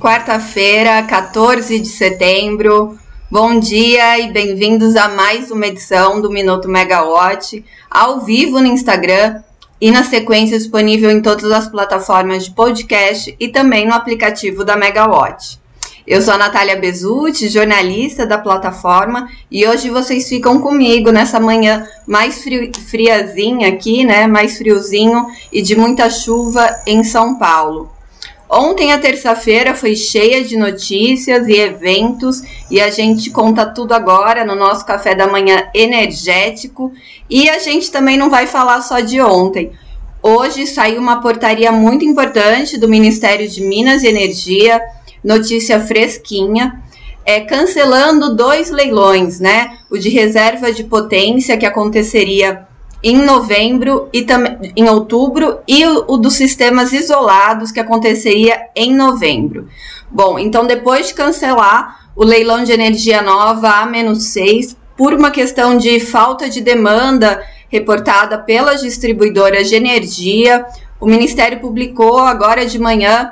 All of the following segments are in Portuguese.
quarta-feira, 14 de setembro. Bom dia e bem-vindos a mais uma edição do Minuto Megawatt, ao vivo no Instagram e na sequência disponível em todas as plataformas de podcast e também no aplicativo da Megawatt. Eu sou a Natália Bezutti, jornalista da plataforma, e hoje vocês ficam comigo nessa manhã mais friazinha aqui, né? Mais friozinho e de muita chuva em São Paulo. Ontem, a terça-feira, foi cheia de notícias e eventos e a gente conta tudo agora no nosso café da manhã energético. E a gente também não vai falar só de ontem. Hoje saiu uma portaria muito importante do Ministério de Minas e Energia, notícia fresquinha, é, cancelando dois leilões, né? O de reserva de potência que aconteceria em novembro e também em outubro e o, o, dos sistemas isolados que aconteceria em novembro. Bom, então depois de cancelar o leilão de energia nova A-6 por uma questão de falta de demanda reportada pelas distribuidoras de energia, o Ministério publicou agora de manhã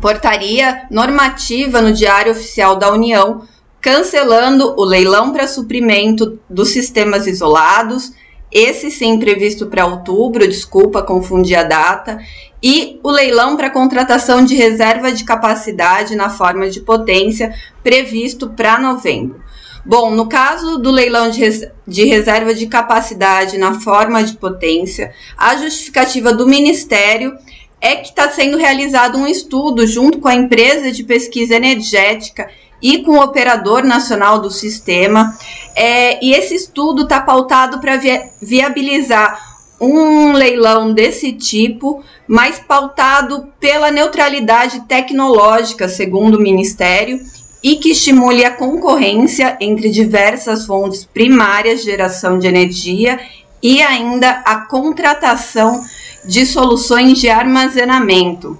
portaria normativa no Diário Oficial da União cancelando o leilão para suprimento dos sistemas isolados esse sim previsto para outubro, desculpa confundir a data, e o leilão para contratação de reserva de capacidade na forma de potência previsto para novembro. Bom, no caso do leilão de, res de reserva de capacidade na forma de potência, a justificativa do Ministério é que está sendo realizado um estudo junto com a empresa de pesquisa energética e com o operador nacional do sistema. É, e esse estudo está pautado para viabilizar um leilão desse tipo, mas pautado pela neutralidade tecnológica, segundo o Ministério, e que estimule a concorrência entre diversas fontes primárias de geração de energia e ainda a contratação de soluções de armazenamento.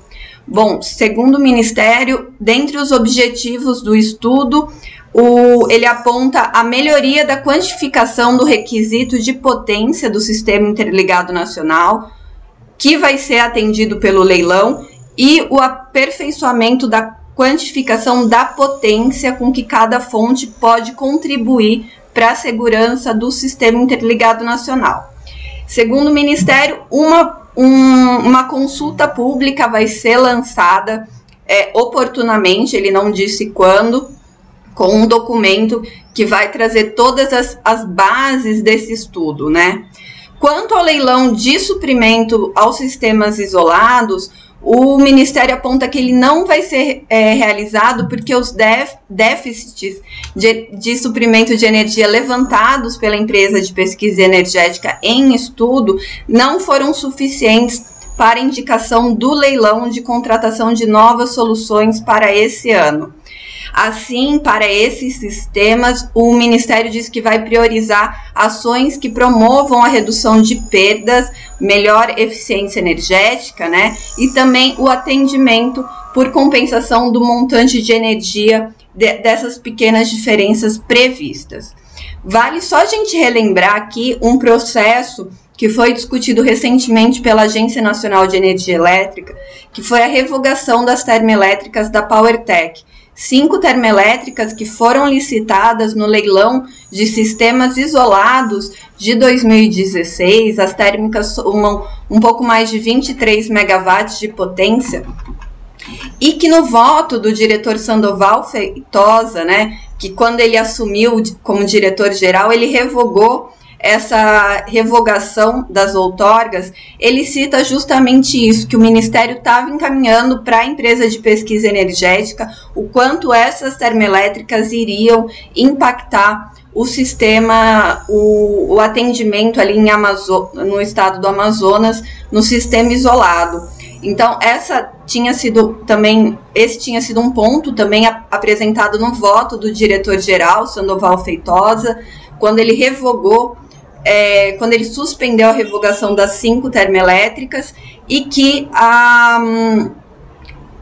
Bom, segundo o Ministério, dentre os objetivos do estudo, o, ele aponta a melhoria da quantificação do requisito de potência do Sistema Interligado Nacional, que vai ser atendido pelo leilão, e o aperfeiçoamento da quantificação da potência com que cada fonte pode contribuir para a segurança do Sistema Interligado Nacional. Segundo o Ministério, uma um, uma consulta pública vai ser lançada é, oportunamente, ele não disse quando, com um documento que vai trazer todas as, as bases desse estudo, né? Quanto ao leilão de suprimento aos sistemas isolados, o Ministério aponta que ele não vai ser é, realizado porque os déficits de, de, suprimento de energia levantados pela empresa de pesquisa energética em estudo não foram suficientes para indicação do leilão de contratação de novas soluções para esse ano. Assim, para esses sistemas, o Ministério diz que vai priorizar ações que promovam a redução de perdas, melhor eficiência energética, né? E também o atendimento por compensação do montante de energia de, dessas pequenas diferenças previstas. Vale só a gente relembrar aqui um processo que foi discutido recentemente pela Agência Nacional de Energia Elétrica, que foi a revogação das termoelétricas da PowerTech, cinco termoelétricas que foram licitadas no leilão de sistemas isolados de 2016. As térmicas somam um pouco mais de 23 megawatts de potência. E que no voto do diretor Sandoval Feitosa, né, que quando ele assumiu como diretor geral, ele revogou essa revogação das outorgas, ele cita justamente isso, que o Ministério estava encaminhando para a empresa de pesquisa energética o quanto essas termoelétricas iriam impactar o sistema, o, o atendimento ali em Amazo no estado do Amazonas, no sistema isolado. Então, essa tinha sido também, esse tinha sido um ponto também apresentado no voto do diretor-geral, Sandoval Feitosa, quando ele revogou é, quando ele suspendeu a revogação das cinco termoelétricas e que, a,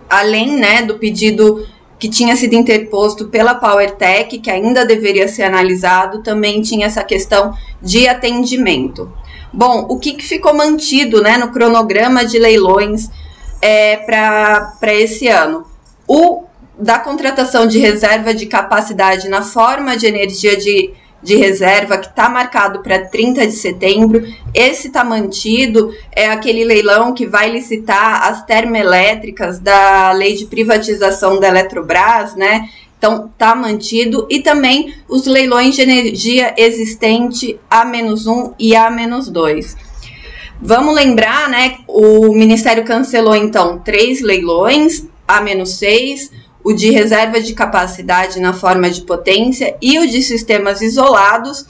além né, do pedido que tinha sido interposto pela PowerTech, que ainda deveria ser analisado, também tinha essa questão de atendimento. Bom, o que, que ficou mantido né, no cronograma de leilões é, para esse ano? O da contratação de reserva de capacidade na forma de energia de, de reserva, que está marcado para 30 de setembro. Esse está mantido, é aquele leilão que vai licitar as termoelétricas da lei de privatização da Eletrobras, né? Então, está mantido. E também os leilões de energia existente A-1 e A-2. Vamos lembrar, né? O Ministério cancelou então três leilões, A-6, o de reserva de capacidade na forma de potência e o de sistemas isolados.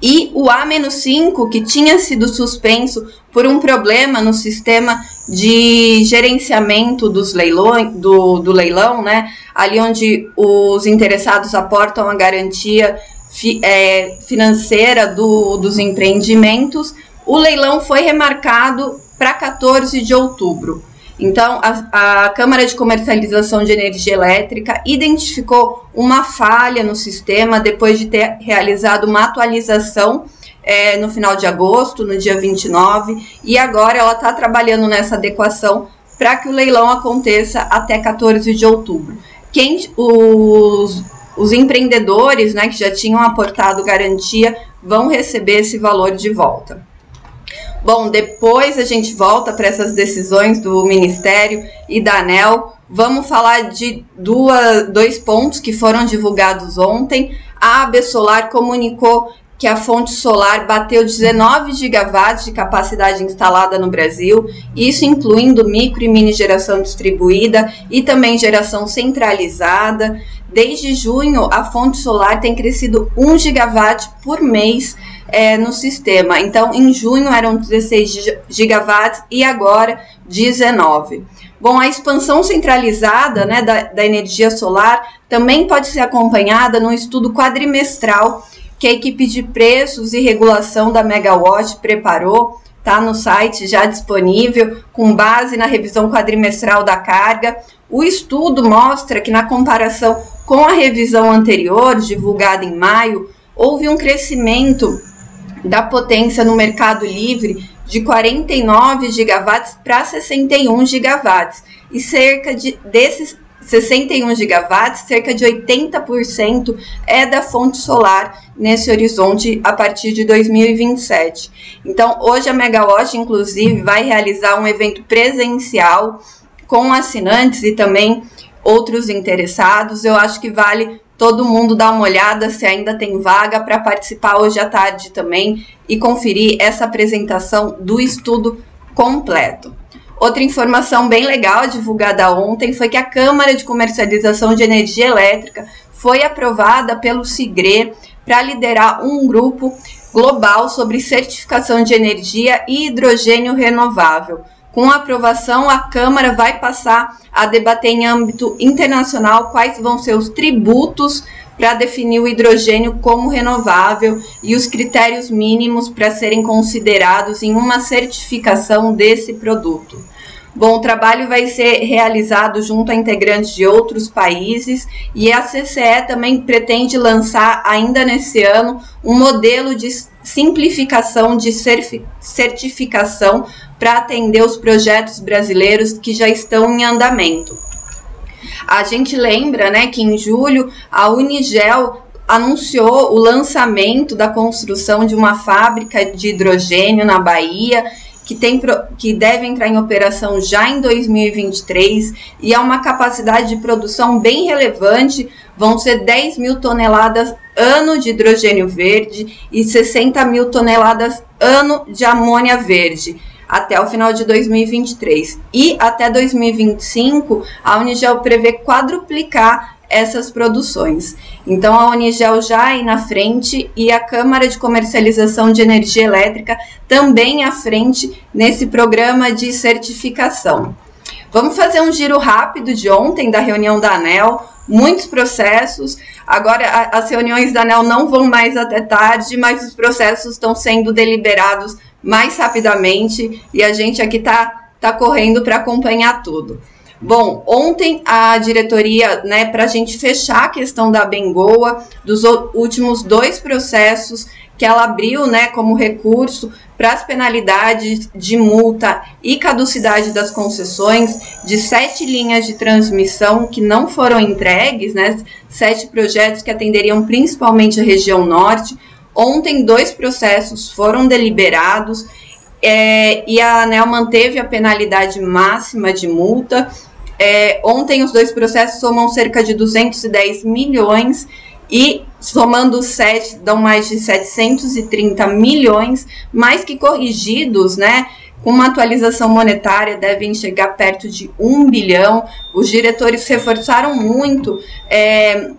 E o A-5, que tinha sido suspenso por um problema no sistema de gerenciamento dos leilões, do, do leilão, né? Ali onde os interessados aportam a garantia fi, é, financeira do, dos empreendimentos, o leilão foi remarcado para 14 de outubro. Então, a, a, Câmara de Comercialização de Energia Elétrica identificou uma falha no sistema depois de ter realizado uma atualização é, no final de agosto, no dia 29, e agora ela está trabalhando nessa adequação para que o leilão aconteça até 14 de outubro. Quem, os, os empreendedores né, que já tinham aportado garantia vão receber esse valor de volta. Bom, depois a gente volta para essas decisões do Ministério e da ANEL. Vamos falar de duas, dois pontos que foram divulgados ontem. A AB Solar comunicou que a fonte solar bateu 19 gigawatts de capacidade instalada no Brasil, isso incluindo micro e mini geração distribuída e também geração centralizada. Desde junho, a fonte solar tem crescido 1 gigawatt por mês é, no sistema. Então, em junho eram 16 gigawatts e agora 19. Bom, a expansão centralizada né, da, da energia solar também pode ser acompanhada num estudo quadrimestral que a equipe de preços e regulação da Megawatt preparou, está no site já disponível, com base na revisão quadrimestral da carga. O estudo mostra que, na comparação com a revisão anterior, divulgada em maio, houve um crescimento da potência no mercado livre de 49 gigawatts para 61 gigawatts e cerca de desses 61 gigawatts, cerca de 80% é da fonte solar nesse horizonte a partir de 2027. Então, hoje a Megawatt, inclusive, vai realizar um evento presencial com assinantes e também outros interessados. Eu acho que vale todo mundo dar uma olhada se ainda tem vaga para participar hoje à tarde também e conferir essa apresentação do estudo completo. Outra informação bem legal divulgada ontem foi que a Câmara de Comercialização de Energia Elétrica foi aprovada pelo CIGRE para liderar um grupo global sobre certificação de energia e hidrogênio renovável. Com a aprovação, a Câmara vai passar a debater em âmbito internacional quais vão ser os tributos para definir o hidrogênio como renovável e os critérios mínimos para serem considerados em uma certificação desse produto. Bom, o trabalho vai ser realizado junto a integrantes de outros países e a CCE também pretende lançar ainda nesse ano um modelo de simplificação de certificação para atender os projetos brasileiros que já estão em andamento. A gente lembra, né, que em julho a Unigel anunciou o lançamento da construção de uma fábrica de hidrogênio na Bahia que, tem, que deve entrar em operação já em 2023 e é uma capacidade de produção bem relevante. Vão ser 10 mil toneladas ano de hidrogênio verde e 60 mil toneladas ano de amônia verde até o final de 2023. E até 2025, a Unigel prevê quadruplicar essas produções. Então a Unigel já aí na frente e a Câmara de Comercialização de Energia Elétrica também à frente nesse programa de certificação. Vamos fazer um giro rápido de ontem da reunião da ANEL, muitos processos. Agora a, as reuniões da ANEL não vão mais até tarde, mas os processos estão sendo deliberados mais rapidamente e a gente aqui está tá correndo para acompanhar tudo. Bom, ontem a diretoria, né, para a gente fechar a questão da Bengoa, dos últimos dois processos que ela abriu né, como recurso para as penalidades de multa e caducidade das concessões de sete linhas de transmissão que não foram entregues, né, sete projetos que atenderiam principalmente a região norte. Ontem, dois processos foram deliberados é, e a ANEL manteve a penalidade máxima de multa. É, ontem, os dois processos somam cerca de 210 milhões e somando os sete dão mais de 730 milhões, mais que corrigidos, né? Com uma atualização monetária devem chegar perto de um bilhão. Os diretores reforçaram muito é,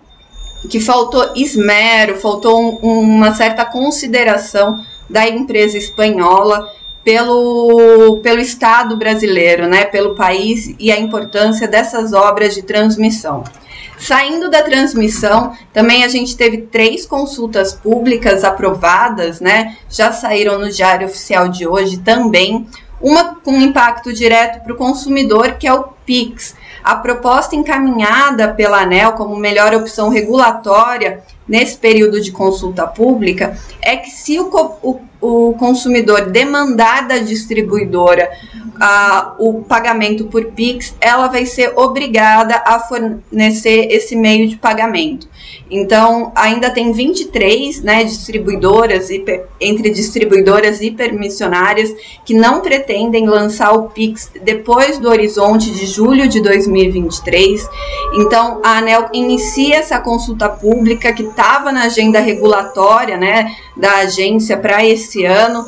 que faltou esmero, faltou um, uma certa consideração da empresa espanhola pelo, pelo Estado brasileiro, né, pelo país e a importância dessas obras de transmissão. Saindo da transmissão, também a gente teve três consultas públicas aprovadas, né? Já saíram no Diário Oficial de hoje também. Uma com impacto direto para o consumidor, que é o PIX. A proposta encaminhada pela ANEL como melhor opção regulatória nesse período de consulta pública é que se o, o, o consumidor demandar da distribuidora uh, o pagamento por Pix, ela vai ser obrigada a fornecer esse meio de pagamento. Então, ainda tem 23 né, distribuidoras, entre distribuidoras e permissionárias, que não pretendem lançar o Pix depois do horizonte de julho de 2023. Então, a ANEL inicia essa consulta pública que estava na agenda regulatória né, da agência para esse ano.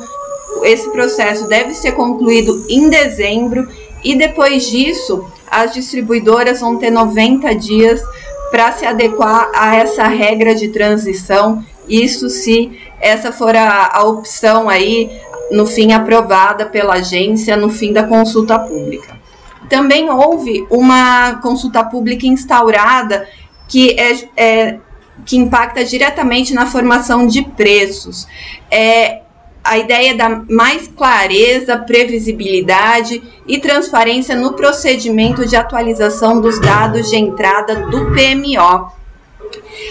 Esse processo deve ser concluído em dezembro e depois disso, as distribuidoras vão ter 90 dias para se adequar a essa regra de transição. Isso se essa for a, a opção aí, no fim aprovada pela agência, no fim da consulta pública. Também houve uma consulta pública instaurada que é, é que impacta diretamente na formação de preços. É, a ideia da mais clareza, previsibilidade e transparência no procedimento de atualização dos dados de entrada do PMO,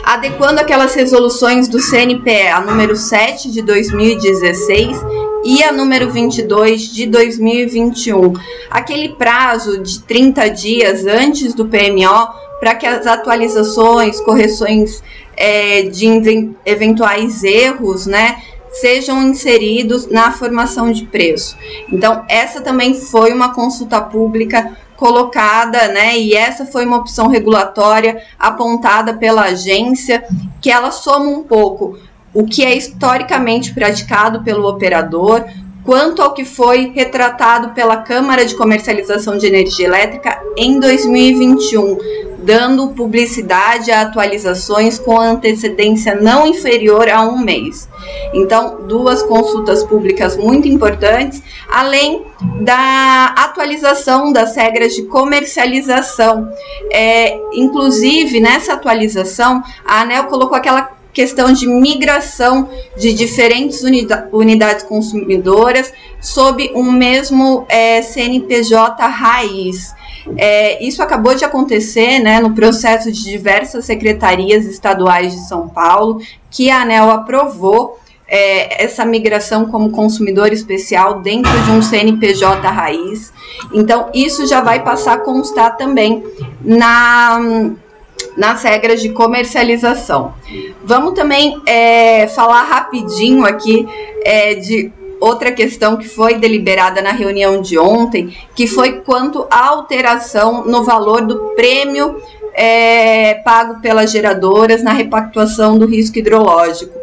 adequando aquelas resoluções do CNPE, a número 7 de 2016 e a número 22 de 2021. Aquele prazo de 30 dias antes do PMO para que as atualizações, correções é, de eventuais erros, né, sejam inseridos na formação de preço. Então, essa também foi uma consulta pública colocada, né? E essa foi uma opção regulatória apontada pela agência, que ela soma um pouco o que é historicamente praticado pelo operador, quanto ao que foi retratado pela Câmara de Comercialização de Energia Elétrica em 2021, dando publicidade a atualizações com antecedência não inferior a um mês. Então, duas consultas públicas muito importantes, além da atualização das regras de comercialização. É, inclusive, nessa atualização, a ANEL colocou aquela questão de migração de diferentes unida unidades consumidoras sob um mesmo é, CNPJ raiz. É, isso acabou de acontecer né, no processo de diversas secretarias estaduais de São Paulo, que a ANEL aprovou é, essa migração como consumidor especial dentro de um CNPJ raiz. Então, isso já vai passar a constar também na nas regras de comercialização. Vamos também é, falar rapidinho aqui é, de outra questão que foi deliberada na reunião de ontem, que foi quanto à alteração no valor do prêmio é, pago pelas geradoras na repactuação do risco hidrológico.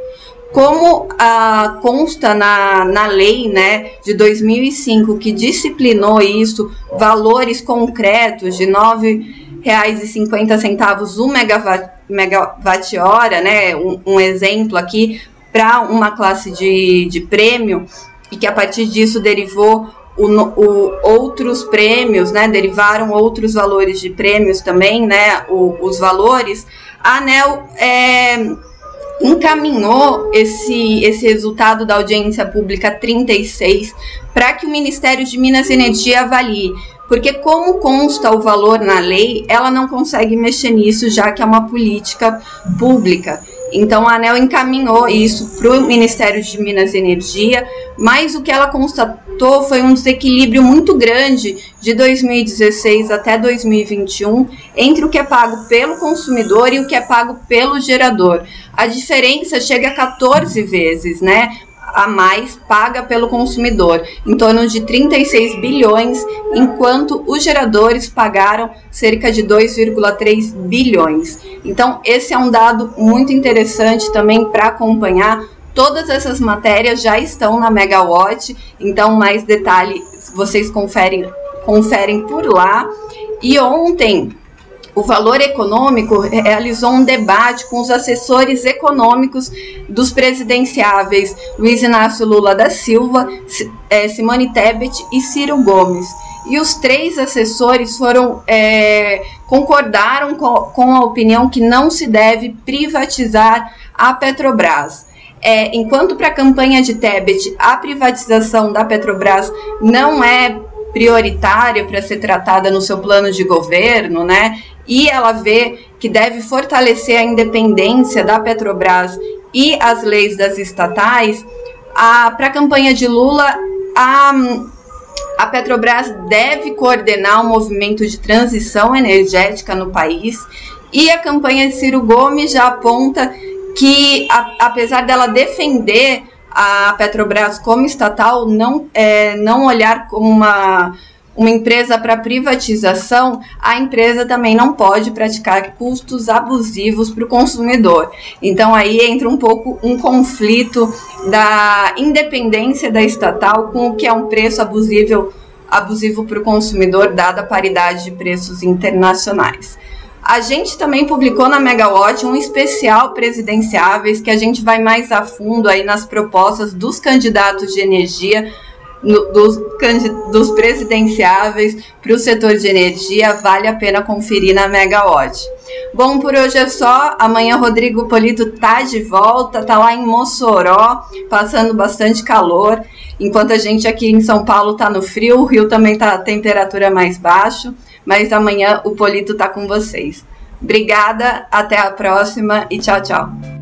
Como ah, consta na, na lei né, de 2005 que disciplinou isso, valores concretos de 9 reais e cinquenta centavos o megawatt, megawatt hora, né? Um, um exemplo aqui para uma classe de, de prêmio e que a partir disso derivou o, o, outros prêmios, né? Derivaram outros valores de prêmios também, né? O, os valores. A ANEL é, encaminhou esse, esse resultado da audiência pública 36 para que o Ministério de Minas e Energia avalie porque como consta o valor na lei, ela não consegue mexer nisso, já que é uma política pública. Então a ANEL encaminhou isso para o Ministério de Minas e Energia, mas o que ela constatou foi um desequilíbrio muito grande de 2016 até 2021 entre o que é pago pelo consumidor e o que é pago pelo gerador. A diferença chega a 14 vezes, né? A mais paga pelo consumidor, em torno de 36 bilhões, enquanto os geradores pagaram cerca de 2,3 bilhões. Então, esse é um dado muito interessante também para acompanhar. Todas essas matérias já estão na Megawatt, então mais detalhes vocês conferem, conferem por lá. E ontem o Valor Econômico realizou um debate com os assessores econômicos dos presidenciáveis Luiz Inácio Lula da Silva, é, Simone Tebet e Ciro Gomes. E os três assessores foram é, concordaram com, com, a opinião que não se deve privatizar a Petrobras. É, enquanto para a campanha de Tebet a privatização da Petrobras não é prioritária para ser tratada no seu plano de governo, né? E ela vê que deve fortalecer a independência da Petrobras e as leis das estatais. Para a campanha de Lula, a, a Petrobras deve coordenar o um movimento de transição energética no país. E a campanha de Ciro Gomes já aponta que, a, apesar dela defender a Petrobras como estatal não, é, não olhar como uma, uma empresa para privatização, a empresa também não pode praticar custos abusivos para o consumidor. Então aí entra um pouco um conflito da independência da estatal com o que é um preço abusivo abusivo para o consumidor, dada a paridade de preços internacionais. A gente também publicou na Megawatt um especial presidenciáveis que a gente vai mais a fundo aí nas propostas dos candidatos de energia, no, dos, dos presidenciáveis para o setor de energia. Vale a pena conferir na Megawatt. Bom, por hoje é só. Amanhã Rodrigo Polito tá de volta, tá lá em Mossoró, passando bastante calor. Enquanto a gente aqui em São Paulo tá no frio, o Rio também tá a temperatura mais baixa mas amanhã o Polito tá com vocês. Obrigada, até a próxima e tchau, tchau.